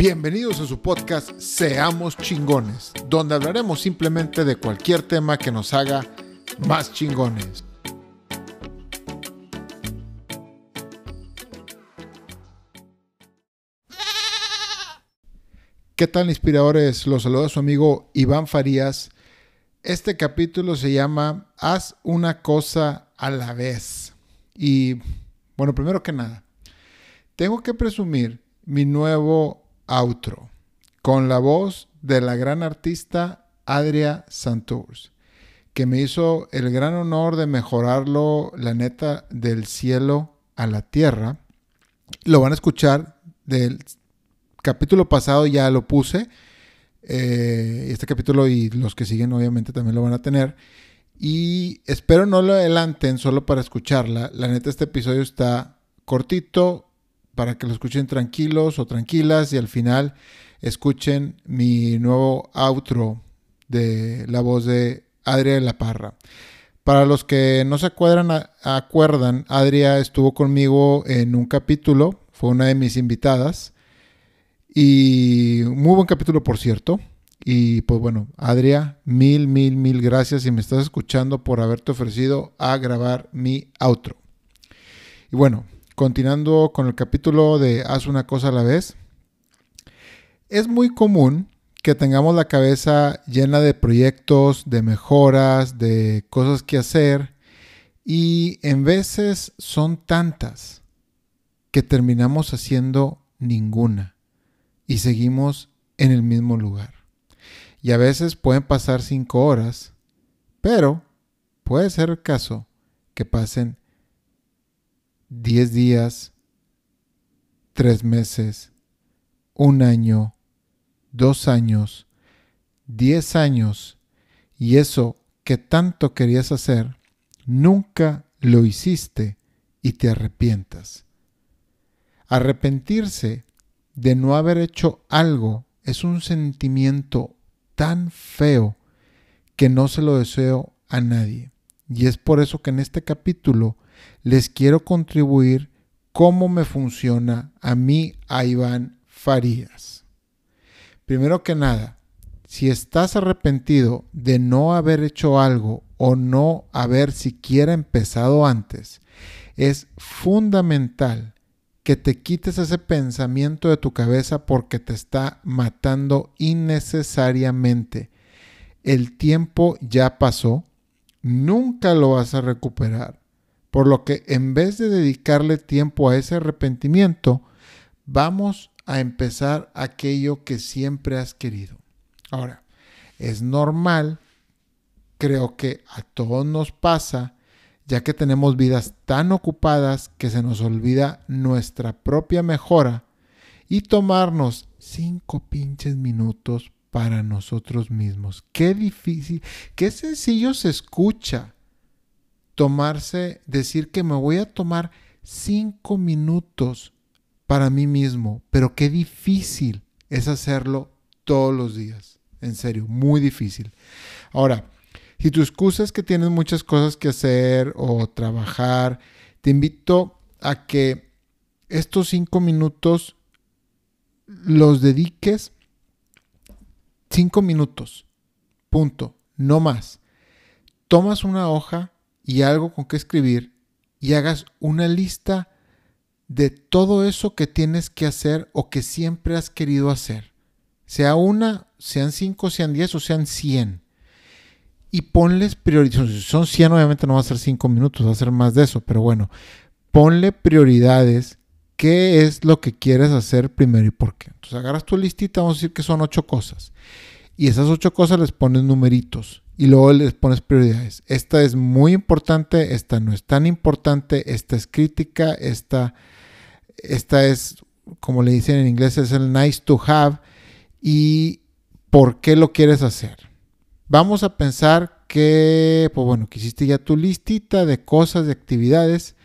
Bienvenidos a su podcast Seamos chingones, donde hablaremos simplemente de cualquier tema que nos haga más chingones. ¿Qué tal inspiradores? Los saluda su amigo Iván Farías. Este capítulo se llama Haz una cosa a la vez. Y bueno, primero que nada, tengo que presumir mi nuevo outro con la voz de la gran artista Adria Santours, que me hizo el gran honor de mejorarlo, la neta, del cielo a la tierra. Lo van a escuchar del capítulo pasado, ya lo puse. Eh, este capítulo y los que siguen obviamente también lo van a tener. Y espero no lo adelanten solo para escucharla. La neta, este episodio está cortito para que lo escuchen tranquilos o tranquilas y al final escuchen mi nuevo outro de la voz de Adria de la Parra. Para los que no se acuerdan, acuerdan, Adria estuvo conmigo en un capítulo, fue una de mis invitadas y muy buen capítulo por cierto. Y pues bueno, Adria, mil, mil, mil gracias si me estás escuchando por haberte ofrecido a grabar mi outro. Y bueno, continuando con el capítulo de Haz una cosa a la vez. Es muy común que tengamos la cabeza llena de proyectos, de mejoras, de cosas que hacer y en veces son tantas que terminamos haciendo ninguna y seguimos en el mismo lugar y a veces pueden pasar cinco horas, pero puede ser el caso que pasen 10 días, 3 meses, un año, dos años, 10 años, y eso que tanto querías hacer, nunca lo hiciste y te arrepientas. Arrepentirse de no haber hecho algo es un sentimiento tan feo que no se lo deseo a nadie. Y es por eso que en este capítulo les quiero contribuir cómo me funciona a mí, a Iván Farías. Primero que nada, si estás arrepentido de no haber hecho algo o no haber siquiera empezado antes, es fundamental que te quites ese pensamiento de tu cabeza porque te está matando innecesariamente. El tiempo ya pasó, nunca lo vas a recuperar. Por lo que en vez de dedicarle tiempo a ese arrepentimiento, vamos a empezar aquello que siempre has querido. Ahora, es normal, creo que a todos nos pasa, ya que tenemos vidas tan ocupadas que se nos olvida nuestra propia mejora y tomarnos cinco pinches minutos para nosotros mismos. Qué difícil, qué sencillo se escucha tomarse, decir que me voy a tomar cinco minutos para mí mismo, pero qué difícil es hacerlo todos los días. En serio, muy difícil. Ahora, si tu excusa es que tienes muchas cosas que hacer o trabajar, te invito a que estos cinco minutos los dediques cinco minutos. Punto. No más. Tomas una hoja y algo con que escribir y hagas una lista de todo eso que tienes que hacer o que siempre has querido hacer. Sea una, sean cinco, sean diez o sean cien y ponles prioridades. Si son 100, obviamente no va a ser 5 minutos, va a ser más de eso, pero bueno, ponle prioridades. ¿Qué es lo que quieres hacer primero y por qué? Entonces agarras tu listita, vamos a decir que son 8 cosas. Y esas 8 cosas les pones numeritos y luego les pones prioridades. Esta es muy importante, esta no es tan importante, esta es crítica, esta, esta es, como le dicen en inglés, es el nice to have. ¿Y por qué lo quieres hacer? Vamos a pensar que, pues bueno, que hiciste ya tu listita de cosas, de actividades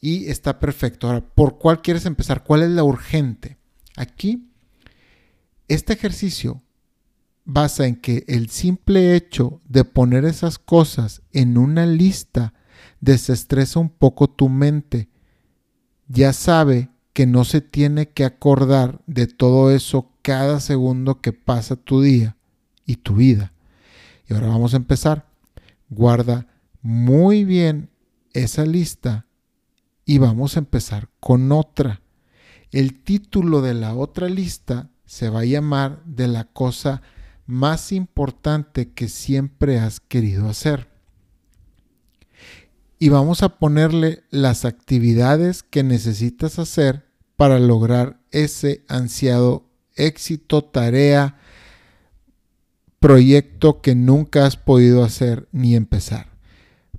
y está perfecto. Ahora, ¿por cuál quieres empezar? ¿Cuál es la urgente? Aquí, este ejercicio basa en que el simple hecho de poner esas cosas en una lista desestresa un poco tu mente. Ya sabe que no se tiene que acordar de todo eso cada segundo que pasa tu día y tu vida. Y ahora vamos a empezar. Guarda muy bien esa lista y vamos a empezar con otra. El título de la otra lista se va a llamar de la cosa más importante que siempre has querido hacer. Y vamos a ponerle las actividades que necesitas hacer para lograr ese ansiado éxito, tarea, proyecto que nunca has podido hacer ni empezar.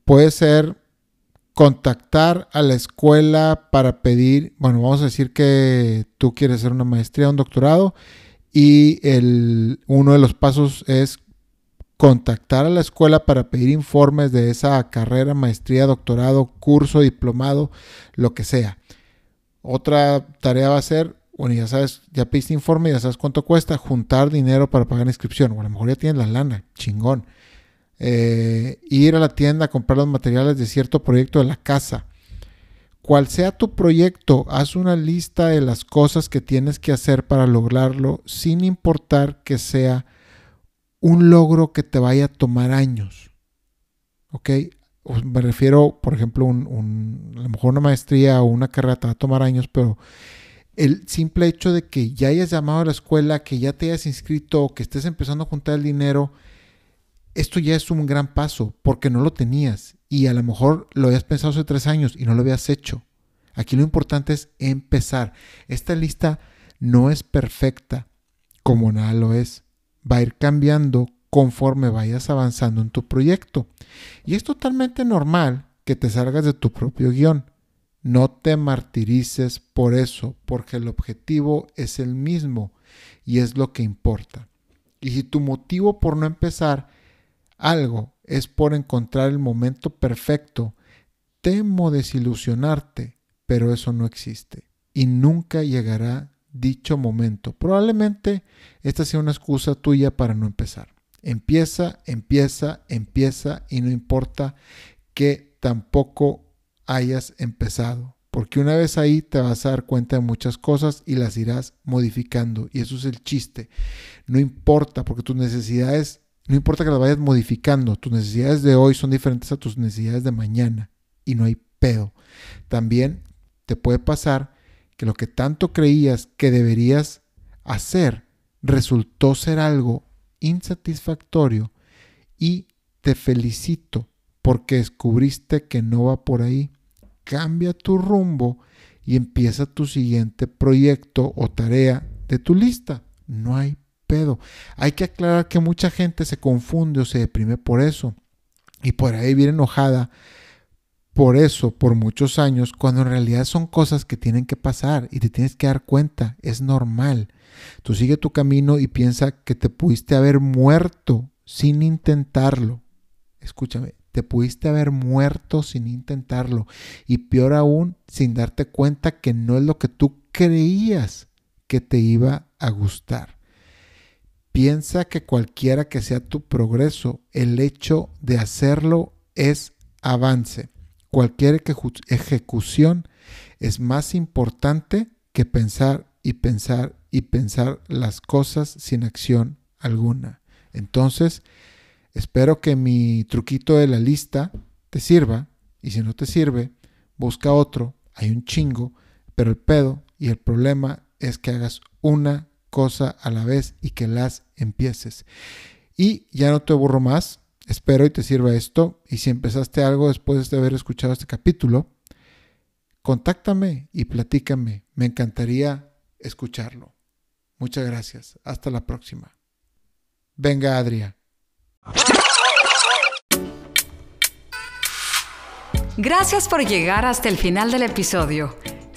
Puede ser contactar a la escuela para pedir, bueno, vamos a decir que tú quieres hacer una maestría, un doctorado, y el, uno de los pasos es contactar a la escuela para pedir informes de esa carrera, maestría, doctorado, curso, diplomado, lo que sea. Otra tarea va a ser, bueno, ya sabes, ya pediste informe, ya sabes cuánto cuesta, juntar dinero para pagar la inscripción. O a lo mejor ya tienes la lana, chingón. Eh, ir a la tienda a comprar los materiales de cierto proyecto de la casa. Cual sea tu proyecto, haz una lista de las cosas que tienes que hacer para lograrlo, sin importar que sea un logro que te vaya a tomar años. ¿Ok? me refiero, por ejemplo, un, a lo mejor una maestría o una carrera te va a tomar años, pero el simple hecho de que ya hayas llamado a la escuela, que ya te hayas inscrito, que estés empezando a juntar el dinero, esto ya es un gran paso porque no lo tenías y a lo mejor lo habías pensado hace tres años y no lo habías hecho. Aquí lo importante es empezar. Esta lista no es perfecta, como nada lo es. Va a ir cambiando conforme vayas avanzando en tu proyecto. Y es totalmente normal que te salgas de tu propio guion. No te martirices por eso, porque el objetivo es el mismo y es lo que importa. Y si tu motivo por no empezar algo es por encontrar el momento perfecto, temo desilusionarte, pero eso no existe y nunca llegará dicho momento. Probablemente esta sea una excusa tuya para no empezar. Empieza, empieza, empieza y no importa que tampoco hayas empezado. Porque una vez ahí te vas a dar cuenta de muchas cosas y las irás modificando. Y eso es el chiste. No importa, porque tus necesidades, no importa que las vayas modificando. Tus necesidades de hoy son diferentes a tus necesidades de mañana. Y no hay pedo. También te puede pasar que lo que tanto creías que deberías hacer resultó ser algo insatisfactorio y te felicito porque descubriste que no va por ahí. Cambia tu rumbo y empieza tu siguiente proyecto o tarea de tu lista. No hay pedo. Hay que aclarar que mucha gente se confunde o se deprime por eso y por ahí viene enojada por eso por muchos años cuando en realidad son cosas que tienen que pasar y te tienes que dar cuenta. Es normal. Tú sigue tu camino y piensa que te pudiste haber muerto sin intentarlo. Escúchame, te pudiste haber muerto sin intentarlo. Y peor aún, sin darte cuenta que no es lo que tú creías que te iba a gustar. Piensa que cualquiera que sea tu progreso, el hecho de hacerlo es avance. Cualquier ejecución es más importante que pensar y pensar y pensar las cosas sin acción alguna. Entonces, espero que mi truquito de la lista te sirva y si no te sirve, busca otro. Hay un chingo, pero el pedo y el problema es que hagas una cosa a la vez y que las empieces. Y ya no te aburro más. Espero y te sirva esto. Y si empezaste algo después de haber escuchado este capítulo, contáctame y platícame. Me encantaría escucharlo. Muchas gracias. Hasta la próxima. Venga, Adria. Gracias por llegar hasta el final del episodio.